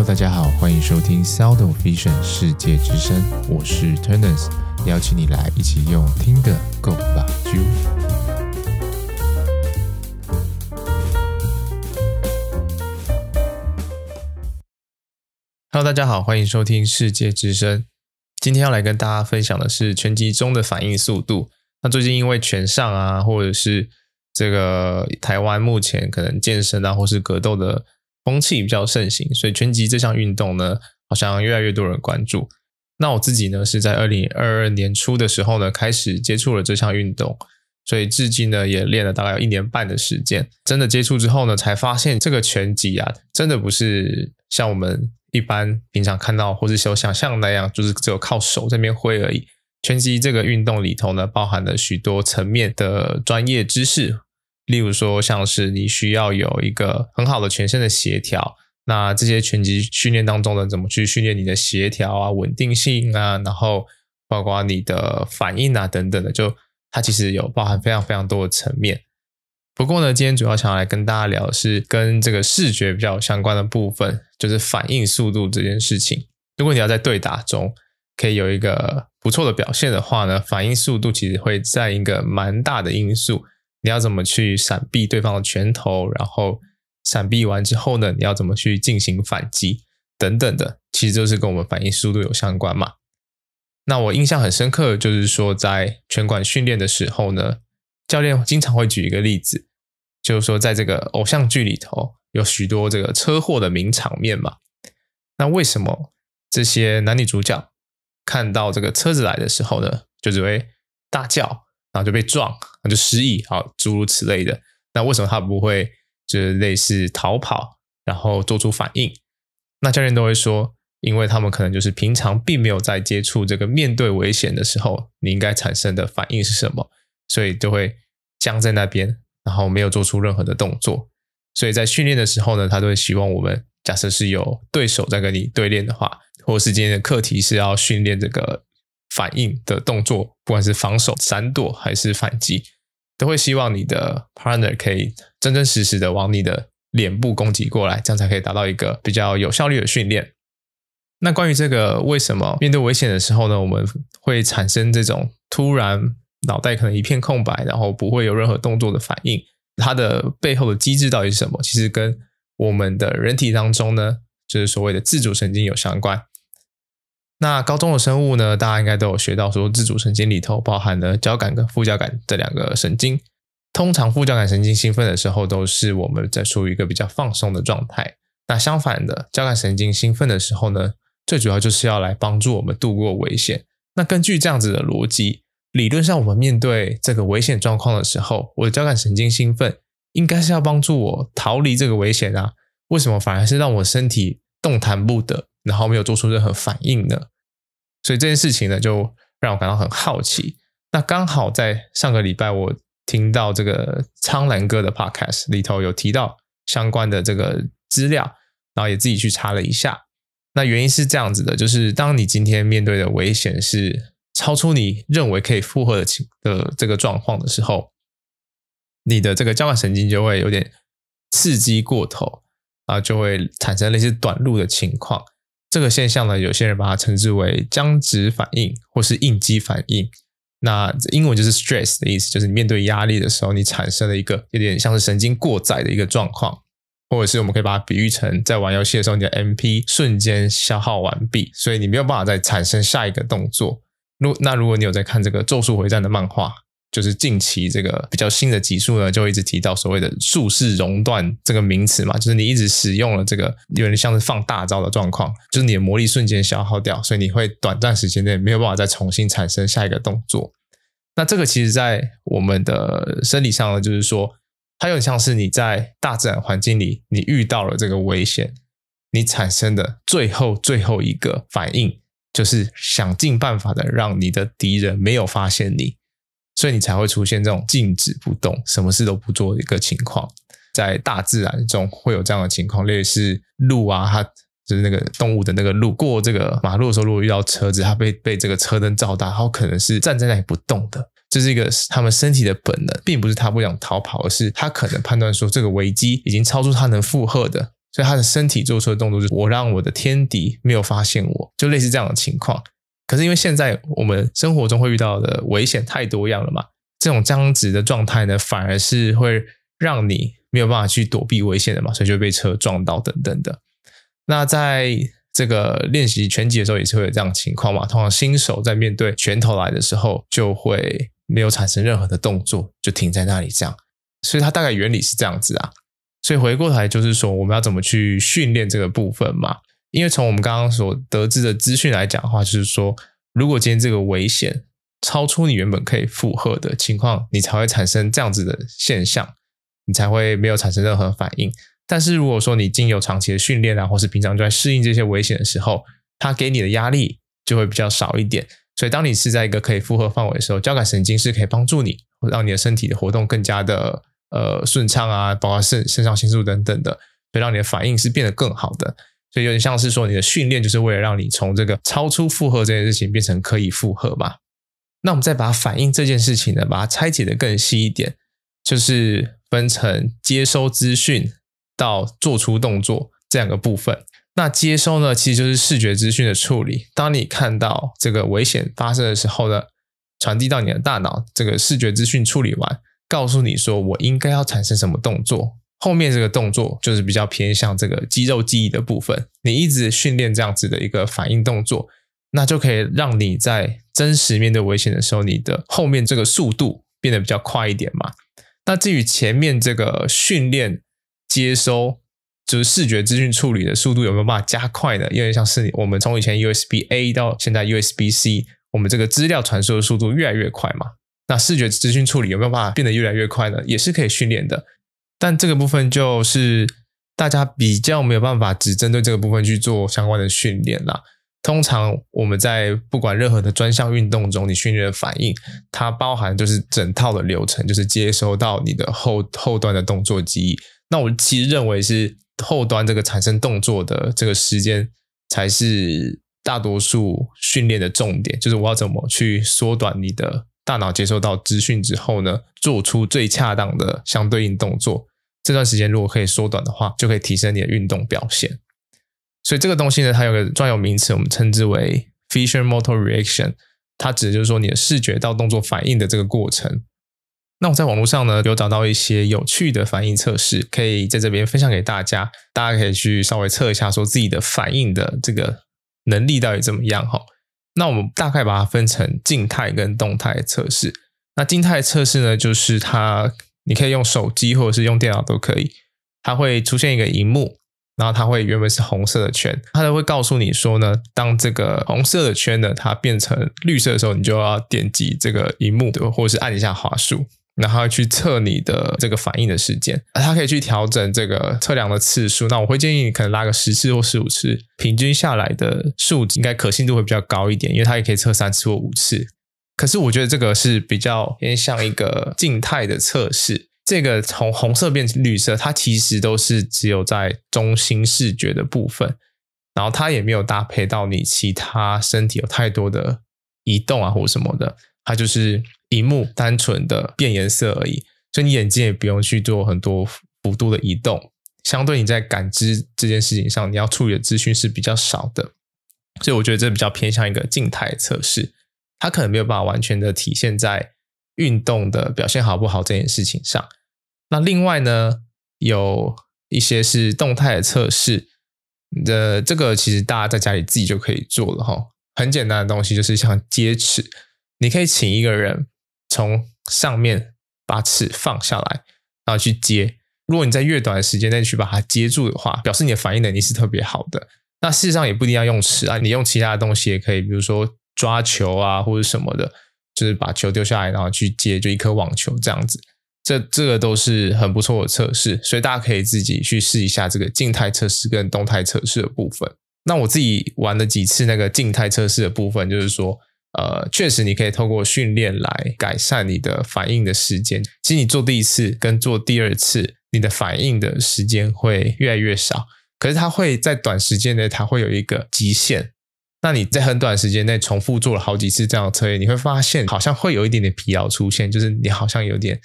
Hello，大家好，欢迎收听 Sound of Vision 世界之声，我是 Turners，邀请你来一起用听的 Go 吧啾。Hello，大家好，欢迎收听世界之声。今天要来跟大家分享的是拳击中的反应速度。那最近因为拳上啊，或者是这个台湾目前可能健身啊，或是格斗的。风气比较盛行，所以拳击这项运动呢，好像越来越多人关注。那我自己呢，是在二零二二年初的时候呢，开始接触了这项运动，所以至今呢，也练了大概有一年半的时间。真的接触之后呢，才发现这个拳击啊，真的不是像我们一般平常看到或是有想象那样，就是只有靠手这边挥而已。拳击这个运动里头呢，包含了许多层面的专业知识。例如说，像是你需要有一个很好的全身的协调，那这些拳击训练当中呢，怎么去训练你的协调啊、稳定性啊，然后包括你的反应啊等等的，就它其实有包含非常非常多的层面。不过呢，今天主要想要来跟大家聊的是跟这个视觉比较相关的部分，就是反应速度这件事情。如果你要在对打中可以有一个不错的表现的话呢，反应速度其实会占一个蛮大的因素。你要怎么去闪避对方的拳头，然后闪避完之后呢，你要怎么去进行反击等等的，其实就是跟我们反应速度有相关嘛。那我印象很深刻，就是说在拳馆训练的时候呢，教练经常会举一个例子，就是说在这个偶像剧里头有许多这个车祸的名场面嘛。那为什么这些男女主角看到这个车子来的时候呢，就只会大叫？然后就被撞，然后就失忆，好，诸如此类的。那为什么他不会就是类似逃跑，然后做出反应？那教练都会说，因为他们可能就是平常并没有在接触这个面对危险的时候，你应该产生的反应是什么，所以就会僵在那边，然后没有做出任何的动作。所以在训练的时候呢，他都会希望我们，假设是有对手在跟你对练的话，或是今天的课题是要训练这个。反应的动作，不管是防守、闪躲还是反击，都会希望你的 partner 可以真真实实的往你的脸部攻击过来，这样才可以达到一个比较有效率的训练。那关于这个，为什么面对危险的时候呢，我们会产生这种突然脑袋可能一片空白，然后不会有任何动作的反应？它的背后的机制到底是什么？其实跟我们的人体当中呢，就是所谓的自主神经有相关。那高中的生物呢，大家应该都有学到，说自主神经里头包含了交感跟副交感这两个神经。通常副交感神经兴奋的时候，都是我们在处于一个比较放松的状态。那相反的，交感神经兴奋的时候呢，最主要就是要来帮助我们度过危险。那根据这样子的逻辑，理论上我们面对这个危险状况的时候，我的交感神经兴奋应该是要帮助我逃离这个危险啊？为什么反而是让我身体动弹不得？然后没有做出任何反应呢，所以这件事情呢，就让我感到很好奇。那刚好在上个礼拜，我听到这个苍兰哥的 podcast 里头有提到相关的这个资料，然后也自己去查了一下。那原因是这样子的，就是当你今天面对的危险是超出你认为可以负荷的情的这个状况的时候，你的这个交感神经就会有点刺激过头啊，就会产生那些短路的情况。这个现象呢，有些人把它称之为僵直反应或是应激反应。那英文就是 stress 的意思，就是你面对压力的时候，你产生了一个有点像是神经过载的一个状况，或者是我们可以把它比喻成在玩游戏的时候，你的 MP 瞬间消耗完毕，所以你没有办法再产生下一个动作。如那如果你有在看这个《咒术回战》的漫画。就是近期这个比较新的集数呢，就一直提到所谓的术式熔断这个名词嘛，就是你一直使用了这个有点像是放大招的状况，就是你的魔力瞬间消耗掉，所以你会短暂时间内没有办法再重新产生下一个动作。那这个其实在我们的生理上呢，就是说它有点像是你在大自然环境里，你遇到了这个危险，你产生的最后最后一个反应，就是想尽办法的让你的敌人没有发现你。所以你才会出现这种静止不动、什么事都不做的一个情况，在大自然中会有这样的情况，类似鹿啊，它就是那个动物的那个鹿，过这个马路的时候，如果遇到车子，它被被这个车灯照到，它可能是站在那里不动的，这是一个他们身体的本能，并不是他不想逃跑，而是他可能判断说这个危机已经超出他能负荷的，所以他的身体做出的动作就是我让我的天敌没有发现我，就类似这样的情况。可是因为现在我们生活中会遇到的危险太多样了嘛，这种僵直的状态呢，反而是会让你没有办法去躲避危险的嘛，所以就被车撞到等等的。那在这个练习拳击的时候也是会有这样的情况嘛，通常新手在面对拳头来的时候，就会没有产生任何的动作，就停在那里这样。所以它大概原理是这样子啊。所以回过头来就是说，我们要怎么去训练这个部分嘛？因为从我们刚刚所得知的资讯来讲的话，就是说，如果今天这个危险超出你原本可以负荷的情况，你才会产生这样子的现象，你才会没有产生任何反应。但是如果说你经有长期的训练啊，或是平常就在适应这些危险的时候，它给你的压力就会比较少一点。所以当你是在一个可以负荷范围的时候，交感神经是可以帮助你，让你的身体的活动更加的呃顺畅啊，包括肾肾上腺素等等的，会让你的反应是变得更好的。所以有点像是说，你的训练就是为了让你从这个超出负荷这件事情变成可以负荷嘛。那我们再把反应这件事情呢，把它拆解的更细一点，就是分成接收资讯到做出动作这两个部分。那接收呢，其实就是视觉资讯的处理。当你看到这个危险发生的时候呢，传递到你的大脑，这个视觉资讯处理完，告诉你说我应该要产生什么动作。后面这个动作就是比较偏向这个肌肉记忆的部分，你一直训练这样子的一个反应动作，那就可以让你在真实面对危险的时候，你的后面这个速度变得比较快一点嘛。那至于前面这个训练接收，就是视觉资讯处理的速度有没有办法加快呢？因为像是我们从以前 USB A 到现在 USB C，我们这个资料传输的速度越来越快嘛。那视觉资讯处理有没有办法变得越来越快呢？也是可以训练的。但这个部分就是大家比较没有办法只针对这个部分去做相关的训练啦。通常我们在不管任何的专项运动中，你训练的反应，它包含就是整套的流程，就是接收到你的后后端的动作记忆。那我其实认为是后端这个产生动作的这个时间，才是大多数训练的重点，就是我要怎么去缩短你的大脑接收到资讯之后呢，做出最恰当的相对应动作。这段时间如果可以缩短的话，就可以提升你的运动表现。所以这个东西呢，它有个专有名词，我们称之为 Fisher Motor Reaction，它指的就是说你的视觉到动作反应的这个过程。那我在网络上呢，有找到一些有趣的反应测试，可以在这边分享给大家，大家可以去稍微测一下，说自己的反应的这个能力到底怎么样哈。那我们大概把它分成静态跟动态测试。那静态测试呢，就是它。你可以用手机或者是用电脑都可以，它会出现一个荧幕，然后它会原本是红色的圈，它就会告诉你说呢，当这个红色的圈呢，它变成绿色的时候，你就要点击这个荧幕，对，或者是按一下滑鼠，然后去测你的这个反应的时间。它可以去调整这个测量的次数，那我会建议你可能拉个十次或十五次，平均下来的数值应该可信度会比较高一点，因为它也可以测三次或五次。可是我觉得这个是比较偏向一个静态的测试。这个从红色变成绿色，它其实都是只有在中心视觉的部分，然后它也没有搭配到你其他身体有太多的移动啊或什么的，它就是萤幕单纯的变颜色而已。所以你眼睛也不用去做很多幅度的移动，相对你在感知这件事情上，你要处理的资讯是比较少的。所以我觉得这比较偏向一个静态测试。它可能没有办法完全的体现在运动的表现好不好这件事情上。那另外呢，有一些是动态的测试的，这个其实大家在家里自己就可以做了哈。很简单的东西就是像接尺，你可以请一个人从上面把尺放下来，然后去接。如果你在越短的时间内去把它接住的话，表示你的反应能力是特别好的。那事实上也不一定要用尺啊，你用其他的东西也可以，比如说。抓球啊，或者什么的，就是把球丢下来，然后去接，就一颗网球这样子。这这个都是很不错的测试，所以大家可以自己去试一下这个静态测试跟动态测试的部分。那我自己玩了几次那个静态测试的部分，就是说，呃，确实你可以透过训练来改善你的反应的时间。其实你做第一次跟做第二次，你的反应的时间会越来越少，可是它会在短时间内，它会有一个极限。那你在很短时间内重复做了好几次这样的测验，你会发现好像会有一点点疲劳出现，就是你好像有点，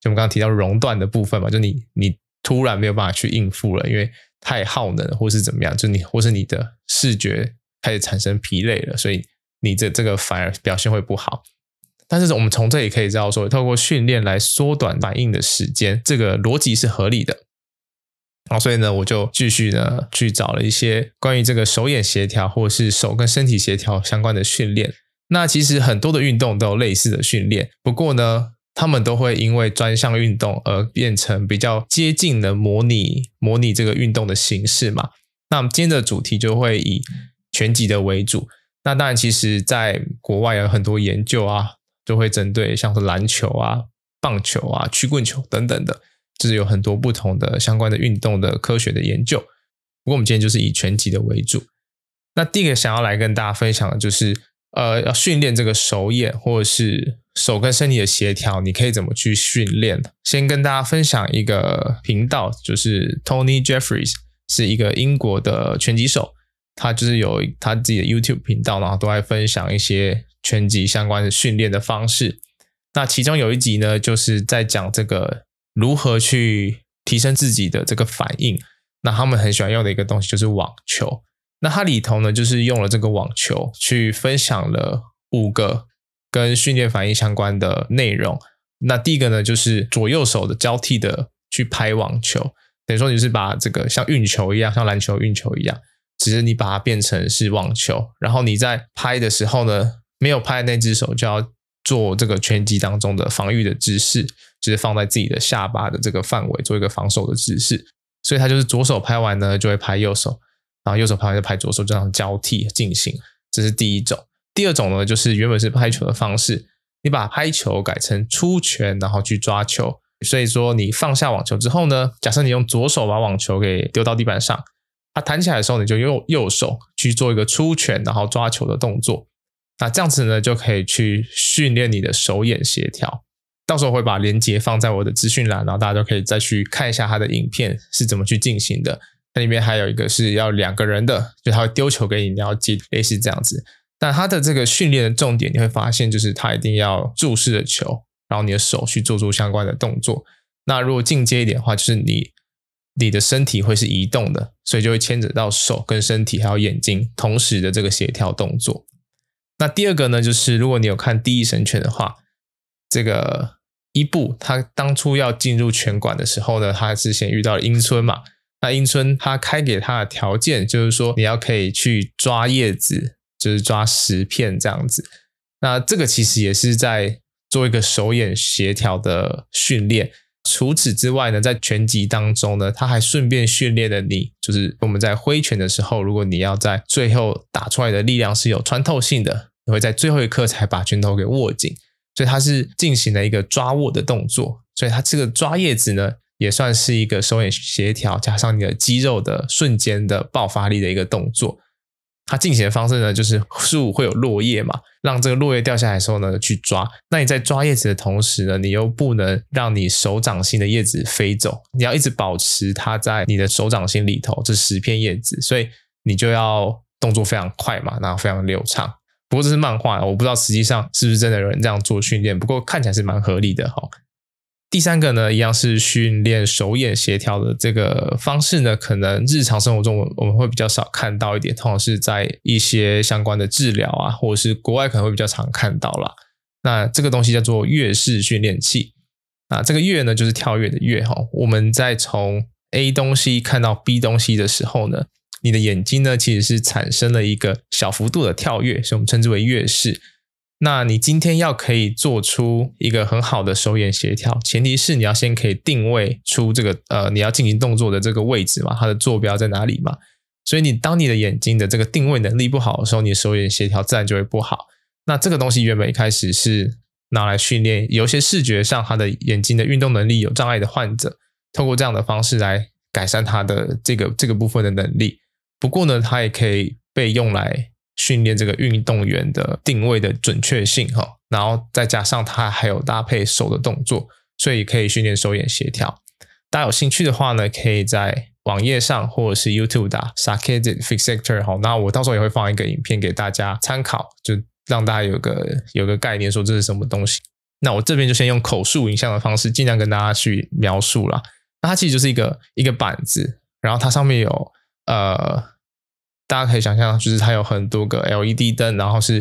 就我们刚刚提到熔断的部分嘛，就你你突然没有办法去应付了，因为太耗能，或是怎么样，就你或是你的视觉开始产生疲累了，所以你这这个反而表现会不好。但是我们从这里可以知道说，透过训练来缩短反应的时间，这个逻辑是合理的。所以呢，我就继续呢去找了一些关于这个手眼协调或者是手跟身体协调相关的训练。那其实很多的运动都有类似的训练，不过呢，他们都会因为专项运动而变成比较接近的模拟模拟这个运动的形式嘛。那我们今天的主题就会以拳击的为主。那当然，其实在国外有很多研究啊，就会针对像是篮球啊、棒球啊、曲棍球等等的。就是有很多不同的相关的运动的科学的研究，不过我们今天就是以拳击的为主。那第一个想要来跟大家分享的就是，呃，要训练这个手眼或者是手跟身体的协调，你可以怎么去训练？先跟大家分享一个频道，就是 Tony Jeffries 是一个英国的拳击手，他就是有他自己的 YouTube 频道，然后都在分享一些拳击相关的训练的方式。那其中有一集呢，就是在讲这个。如何去提升自己的这个反应？那他们很喜欢用的一个东西就是网球。那它里头呢，就是用了这个网球去分享了五个跟训练反应相关的内容。那第一个呢，就是左右手的交替的去拍网球，等于说你是把这个像运球一样，像篮球运球一样，只是你把它变成是网球。然后你在拍的时候呢，没有拍那只手就要做这个拳击当中的防御的姿势。就是放在自己的下巴的这个范围做一个防守的姿势，所以他就是左手拍完呢，就会拍右手，然后右手拍完就拍左手，这样交替进行。这是第一种。第二种呢，就是原本是拍球的方式，你把拍球改成出拳，然后去抓球。所以说你放下网球之后呢，假设你用左手把网球给丢到地板上，它弹起来的时候，你就用右手去做一个出拳，然后抓球的动作。那这样子呢，就可以去训练你的手眼协调。到时候会把链接放在我的资讯栏，然后大家都可以再去看一下他的影片是怎么去进行的。那里面还有一个是要两个人的，就他会丢球给你，你要接，类似这样子。但他的这个训练的重点，你会发现就是他一定要注视着球，然后你的手去做出相关的动作。那如果进阶一点的话，就是你你的身体会是移动的，所以就会牵扯到手跟身体还有眼睛同时的这个协调动作。那第二个呢，就是如果你有看《第一神犬》的话。这个伊布他当初要进入拳馆的时候呢，他是先遇到了樱村嘛。那樱村他开给他的条件就是说，你要可以去抓叶子，就是抓十片这样子。那这个其实也是在做一个手眼协调的训练。除此之外呢，在拳击当中呢，他还顺便训练了你，就是我们在挥拳的时候，如果你要在最后打出来的力量是有穿透性的，你会在最后一刻才把拳头给握紧。所以它是进行了一个抓握的动作，所以它这个抓叶子呢，也算是一个手眼协调加上你的肌肉的瞬间的爆发力的一个动作。它进行的方式呢，就是树会有落叶嘛，让这个落叶掉下来的时候呢，去抓。那你在抓叶子的同时呢，你又不能让你手掌心的叶子飞走，你要一直保持它在你的手掌心里头，这十片叶子，所以你就要动作非常快嘛，然后非常流畅。不过这是漫画，我不知道实际上是不是真的有人这样做训练。不过看起来是蛮合理的哈。第三个呢，一样是训练手眼协调的这个方式呢，可能日常生活中我们会比较少看到一点，通常是在一些相关的治疗啊，或者是国外可能会比较常看到啦。那这个东西叫做跃式训练器啊，这个跃呢就是跳跃的跃哈。我们在从 A 东西看到 B 东西的时候呢。你的眼睛呢，其实是产生了一个小幅度的跳跃，所以我们称之为跃式。那你今天要可以做出一个很好的手眼协调，前提是你要先可以定位出这个呃你要进行动作的这个位置嘛，它的坐标在哪里嘛。所以你当你的眼睛的这个定位能力不好的时候，你的手眼协调自然就会不好。那这个东西原本一开始是拿来训练有些视觉上他的眼睛的运动能力有障碍的患者，透过这样的方式来改善他的这个这个部分的能力。不过呢，它也可以被用来训练这个运动员的定位的准确性哈，然后再加上它还有搭配手的动作，所以可以训练手眼协调。大家有兴趣的话呢，可以在网页上或者是 YouTube 打 Sakitic Fixator 哈，那我到时候也会放一个影片给大家参考，就让大家有个有个概念，说这是什么东西。那我这边就先用口述影像的方式，尽量跟大家去描述啦。那它其实就是一个一个板子。然后它上面有呃，大家可以想象，就是它有很多个 LED 灯，然后是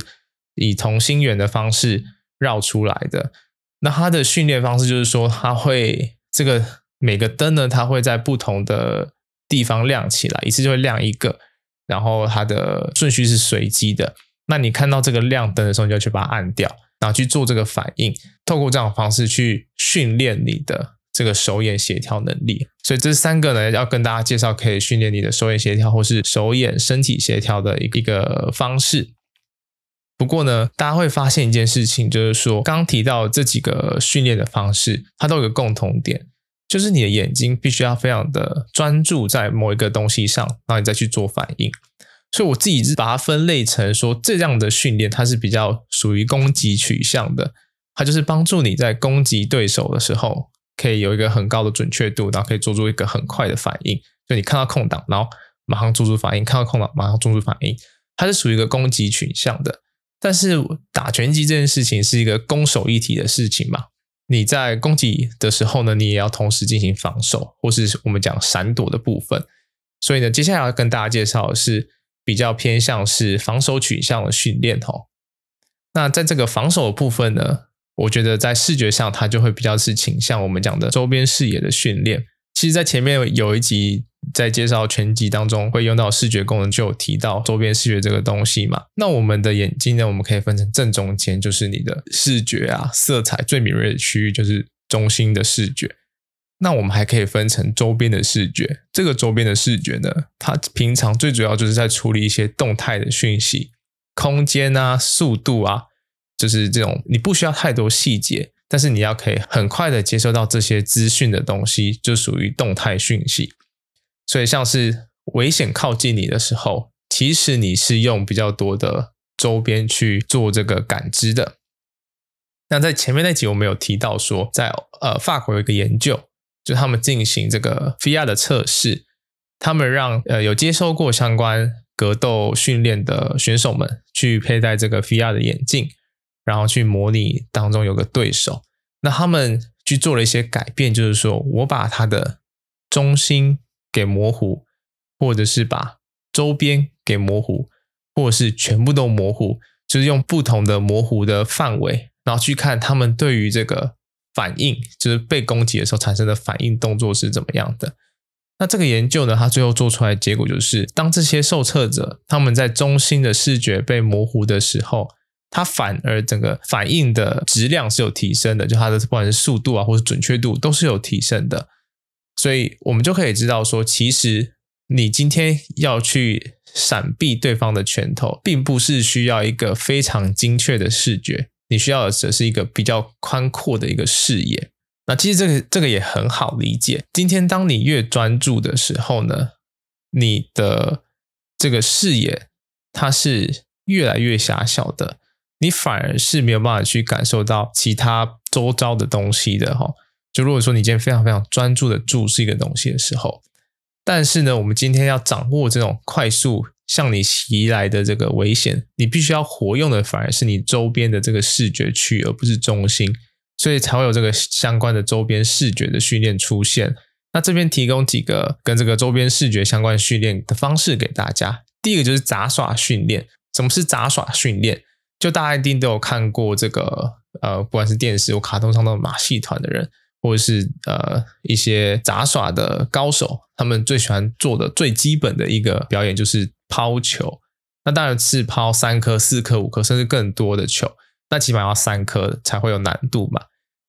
以同心圆的方式绕出来的。那它的训练方式就是说，它会这个每个灯呢，它会在不同的地方亮起来，一次就会亮一个，然后它的顺序是随机的。那你看到这个亮灯的时候，你就要去把它按掉，然后去做这个反应，透过这样的方式去训练你的这个手眼协调能力。所以这三个呢，要跟大家介绍可以训练你的手眼协调或是手眼身体协调的一个方式。不过呢，大家会发现一件事情，就是说，刚提到这几个训练的方式，它都有个共同点，就是你的眼睛必须要非常的专注在某一个东西上，然后你再去做反应。所以我自己是把它分类成说，这样的训练它是比较属于攻击取向的，它就是帮助你在攻击对手的时候，可以有一个很高的准确度，然后可以做出一个很快的反应。就你看到空档，然后马上做出反应；看到空档，马上做出反应。它是属于一个攻击取向的。但是打拳击这件事情是一个攻守一体的事情嘛？你在攻击的时候呢，你也要同时进行防守，或是我们讲闪躲的部分。所以呢，接下来要跟大家介绍的是比较偏向是防守取向的训练哦。那在这个防守的部分呢，我觉得在视觉上它就会比较是倾向我们讲的周边视野的训练。其实，在前面有一集。在介绍全集当中会用到视觉功能，就有提到周边视觉这个东西嘛。那我们的眼睛呢，我们可以分成正中间，就是你的视觉啊，色彩最敏锐的区域就是中心的视觉。那我们还可以分成周边的视觉。这个周边的视觉呢，它平常最主要就是在处理一些动态的讯息，空间啊、速度啊，就是这种你不需要太多细节，但是你要可以很快的接收到这些资讯的东西，就属于动态讯息。所以，像是危险靠近你的时候，其实你是用比较多的周边去做这个感知的。那在前面那集我们有提到说，在呃法国有一个研究，就他们进行这个 VR 的测试，他们让呃有接受过相关格斗训练的选手们去佩戴这个 VR 的眼镜，然后去模拟当中有个对手。那他们去做了一些改变，就是说我把他的中心。给模糊，或者是把周边给模糊，或者是全部都模糊，就是用不同的模糊的范围，然后去看他们对于这个反应，就是被攻击的时候产生的反应动作是怎么样的。那这个研究呢，它最后做出来结果就是，当这些受测者他们在中心的视觉被模糊的时候，它反而整个反应的质量是有提升的，就它的不管是速度啊，或是准确度都是有提升的。所以我们就可以知道说，其实你今天要去闪避对方的拳头，并不是需要一个非常精确的视觉，你需要的只是一个比较宽阔的一个视野。那其实这个这个也很好理解。今天当你越专注的时候呢，你的这个视野它是越来越狭小的，你反而是没有办法去感受到其他周遭的东西的哈。就如果说你今天非常非常专注的注视一个东西的时候，但是呢，我们今天要掌握这种快速向你袭来的这个危险，你必须要活用的反而是你周边的这个视觉区，而不是中心，所以才会有这个相关的周边视觉的训练出现。那这边提供几个跟这个周边视觉相关训练的方式给大家。第一个就是杂耍训练。什么是杂耍训练？就大家一定都有看过这个呃，不管是电视或卡通上的马戏团的人。或者是呃一些杂耍的高手，他们最喜欢做的最基本的一个表演就是抛球。那当然是抛三颗、四颗、五颗，甚至更多的球。那起码要三颗才会有难度嘛。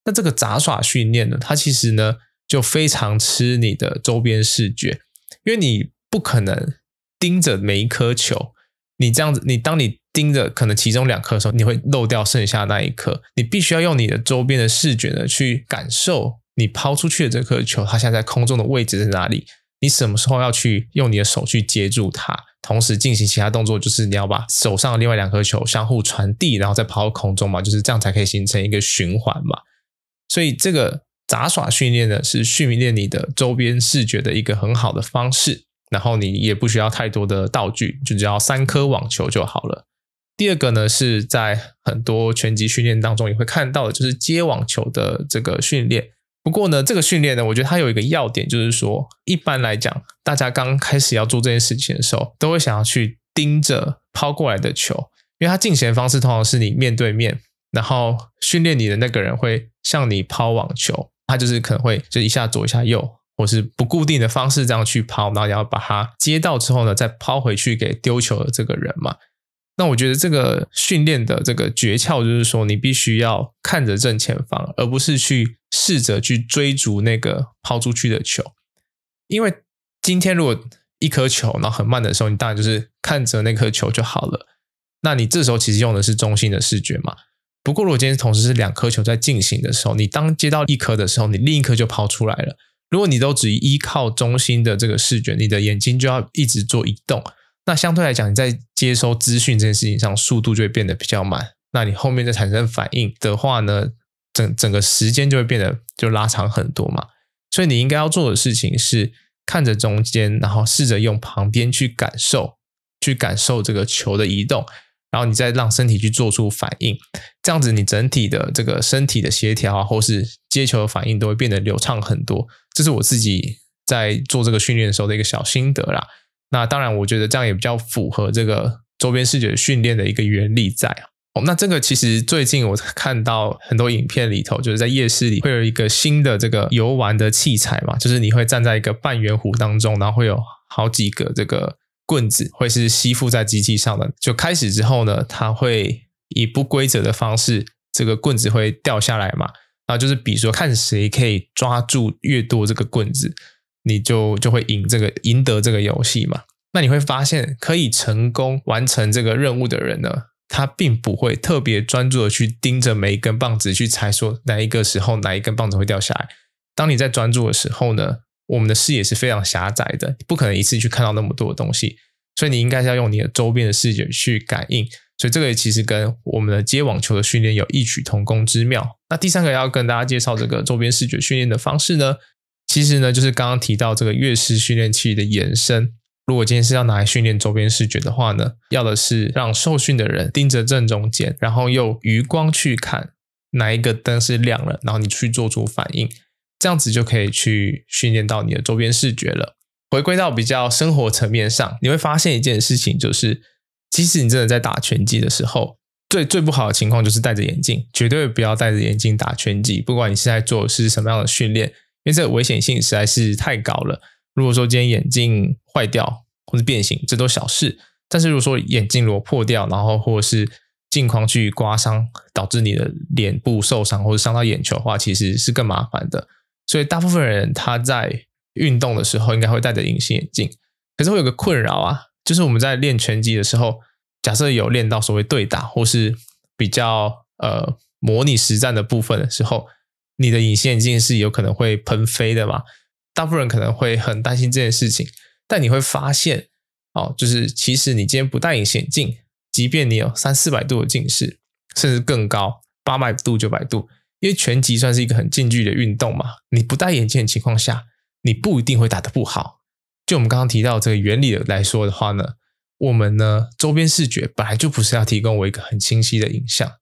那这个杂耍训练呢，它其实呢就非常吃你的周边视觉，因为你不可能盯着每一颗球。你这样子，你当你盯着可能其中两颗的时候，你会漏掉剩下那一颗。你必须要用你的周边的视觉呢，去感受你抛出去的这颗球，它现在在空中的位置在哪里？你什么时候要去用你的手去接住它，同时进行其他动作，就是你要把手上的另外两颗球相互传递，然后再抛到空中嘛，就是这样才可以形成一个循环嘛。所以这个杂耍训练呢，是训练你的周边视觉的一个很好的方式。然后你也不需要太多的道具，就只要三颗网球就好了。第二个呢，是在很多拳击训练当中也会看到的，就是接网球的这个训练。不过呢，这个训练呢，我觉得它有一个要点，就是说，一般来讲，大家刚开始要做这件事情的时候，都会想要去盯着抛过来的球，因为它进行的方式通常是你面对面，然后训练你的那个人会向你抛网球，他就是可能会就一下左一下右，或是不固定的方式这样去抛，然后你要把它接到之后呢，再抛回去给丢球的这个人嘛。那我觉得这个训练的这个诀窍就是说，你必须要看着正前方，而不是去试着去追逐那个抛出去的球。因为今天如果一颗球然后很慢的时候，你当然就是看着那颗球就好了。那你这时候其实用的是中心的视觉嘛。不过如果今天同时是两颗球在进行的时候，你当接到一颗的时候，你另一颗就抛出来了。如果你都只依靠中心的这个视觉，你的眼睛就要一直做移动。那相对来讲，你在接收资讯这件事情上，速度就会变得比较慢。那你后面再产生反应的话呢，整整个时间就会变得就拉长很多嘛。所以你应该要做的事情是看着中间，然后试着用旁边去感受，去感受这个球的移动，然后你再让身体去做出反应。这样子，你整体的这个身体的协调啊，或是接球的反应都会变得流畅很多。这是我自己在做这个训练的时候的一个小心得啦。那当然，我觉得这样也比较符合这个周边视觉训练的一个原理在啊。哦，那这个其实最近我看到很多影片里头，就是在夜市里会有一个新的这个游玩的器材嘛，就是你会站在一个半圆弧当中，然后会有好几个这个棍子会是吸附在机器上的。就开始之后呢，它会以不规则的方式，这个棍子会掉下来嘛，然后就是比如说看谁可以抓住越多这个棍子。你就就会赢这个赢得这个游戏嘛？那你会发现，可以成功完成这个任务的人呢，他并不会特别专注的去盯着每一根棒子去猜说哪一个时候哪一根棒子会掉下来。当你在专注的时候呢，我们的视野是非常狭窄的，不可能一次去看到那么多的东西，所以你应该是要用你的周边的视觉去感应。所以这个其实跟我们的接网球的训练有异曲同工之妙。那第三个要跟大家介绍这个周边视觉训练的方式呢，其实呢，就是刚刚提到这个乐师训练器的延伸。如果今天是要拿来训练周边视觉的话呢，要的是让受训的人盯着正中间，然后用余光去看哪一个灯是亮了，然后你去做出反应，这样子就可以去训练到你的周边视觉了。回归到比较生活层面上，你会发现一件事情，就是即使你真的在打拳击的时候，最最不好的情况就是戴着眼镜，绝对不要戴着眼镜打拳击，不管你现在做的是什么样的训练。因为这个危险性实在是太高了。如果说今天眼镜坏掉或者变形，这都小事。但是如果说眼镜如果破掉，然后或者是镜框去刮伤，导致你的脸部受伤或者伤到眼球的话，其实是更麻烦的。所以大部分人他在运动的时候应该会戴着隐形眼镜。可是会有个困扰啊，就是我们在练拳击的时候，假设有练到所谓对打或是比较呃模拟实战的部分的时候。你的隐形眼镜是有可能会喷飞的嘛？大部分人可能会很担心这件事情，但你会发现，哦，就是其实你今天不戴隐形眼镜，即便你有三四百度的近视，甚至更高，八百度、九百度，因为拳击算是一个很近距离的运动嘛，你不戴眼镜的情况下，你不一定会打得不好。就我们刚刚提到这个原理来说的话呢，我们呢周边视觉本来就不是要提供我一个很清晰的影像，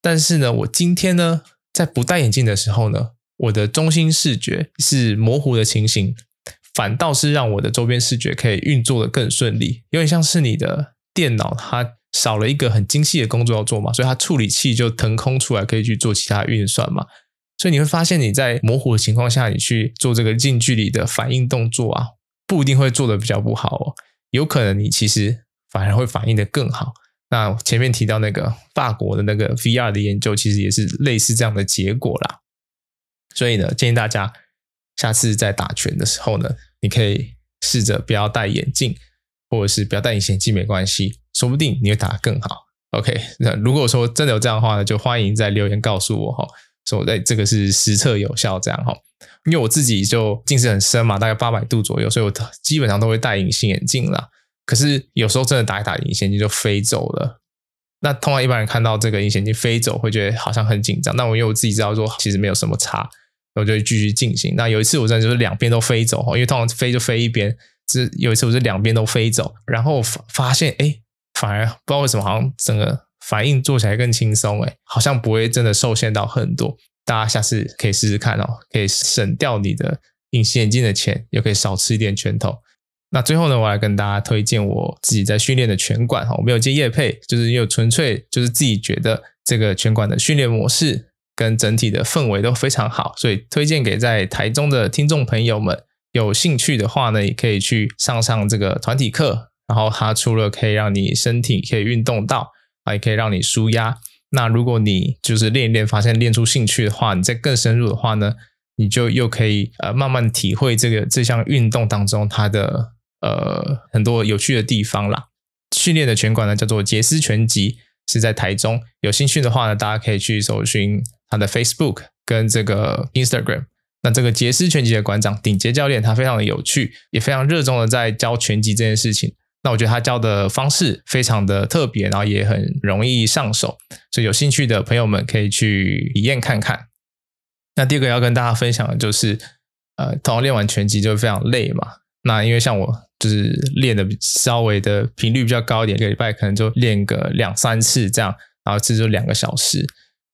但是呢，我今天呢。在不戴眼镜的时候呢，我的中心视觉是模糊的情形，反倒是让我的周边视觉可以运作得更顺利。有点像是你的电脑它少了一个很精细的工作要做嘛，所以它处理器就腾空出来，可以去做其他运算嘛。所以你会发现你在模糊的情况下，你去做这个近距离的反应动作啊，不一定会做得比较不好哦，有可能你其实反而会反应的更好。那前面提到那个法国的那个 VR 的研究，其实也是类似这样的结果啦。所以呢，建议大家下次在打拳的时候呢，你可以试着不要戴眼镜，或者是不要戴隐形眼镜没关系，说不定你会打得更好。OK，那如果说真的有这样的话呢，就欢迎在留言告诉我哈，说哎这个是实测有效这样哈。因为我自己就近视很深嘛，大概八百度左右，所以我基本上都会戴隐形眼镜啦。可是有时候真的打一打隐形眼镜就飞走了，那通常一般人看到这个隐形眼镜飞走，会觉得好像很紧张。那我因为我自己知道说其实没有什么差，我就继续进行。那有一次我真的就是两边都飞走，因为通常飞就飞一边，是有一次我是两边都飞走，然后发发现哎，反而不知道为什么好像整个反应做起来更轻松，哎，好像不会真的受限到很多。大家下次可以试试看哦，可以省掉你的隐形眼镜的钱，又可以少吃一点拳头。那最后呢，我来跟大家推荐我自己在训练的拳馆哈，我没有接业配，就是因为纯粹就是自己觉得这个拳馆的训练模式跟整体的氛围都非常好，所以推荐给在台中的听众朋友们，有兴趣的话呢，也可以去上上这个团体课。然后它除了可以让你身体可以运动到啊，也可以让你舒压。那如果你就是练一练，发现练出兴趣的话，你再更深入的话呢，你就又可以呃慢慢体会这个这项运动当中它的。呃，很多有趣的地方啦。训练的拳馆呢，叫做杰斯拳击，是在台中。有兴趣的话呢，大家可以去搜寻他的 Facebook 跟这个 Instagram。那这个杰斯拳击的馆长顶杰教练，他非常的有趣，也非常热衷的在教拳击这件事情。那我觉得他教的方式非常的特别，然后也很容易上手，所以有兴趣的朋友们可以去体验看看。那第二个要跟大家分享的就是，呃，通常练完拳击就非常累嘛。那因为像我。就是练的稍微的频率比较高一点，一个礼拜可能就练个两三次这样，然后这就两个小时，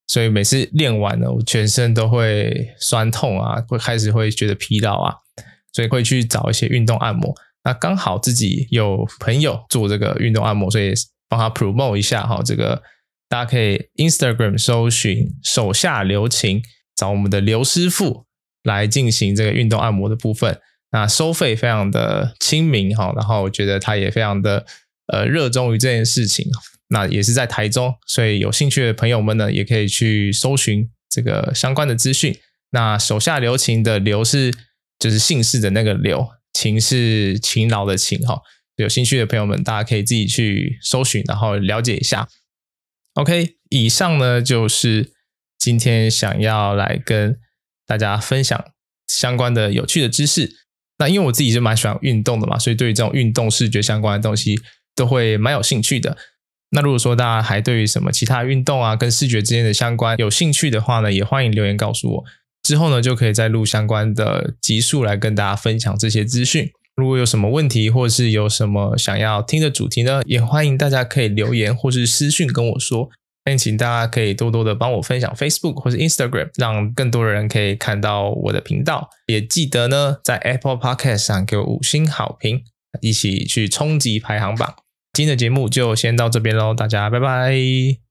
所以每次练完了，我全身都会酸痛啊，会开始会觉得疲劳啊，所以会去找一些运动按摩。那刚好自己有朋友做这个运动按摩，所以帮他 promote 一下哈。这个大家可以 Instagram 搜寻手下留情，找我们的刘师傅来进行这个运动按摩的部分。那收费非常的亲民哈，然后我觉得他也非常的呃热衷于这件事情。那也是在台中，所以有兴趣的朋友们呢，也可以去搜寻这个相关的资讯。那手下留情的刘是就是姓氏的那个刘，勤是勤劳的勤哈。有兴趣的朋友们，大家可以自己去搜寻，然后了解一下。OK，以上呢就是今天想要来跟大家分享相关的有趣的知识。那因为我自己就蛮喜欢运动的嘛，所以对于这种运动视觉相关的东西都会蛮有兴趣的。那如果说大家还对于什么其他运动啊跟视觉之间的相关有兴趣的话呢，也欢迎留言告诉我。之后呢，就可以再录相关的集数来跟大家分享这些资讯。如果有什么问题，或是有什么想要听的主题呢，也欢迎大家可以留言或是私讯跟我说。那请大家可以多多的帮我分享 Facebook 或者 Instagram，让更多的人可以看到我的频道。也记得呢，在 Apple Podcast 上给我五星好评，一起去冲击排行榜。今天的节目就先到这边喽，大家拜拜。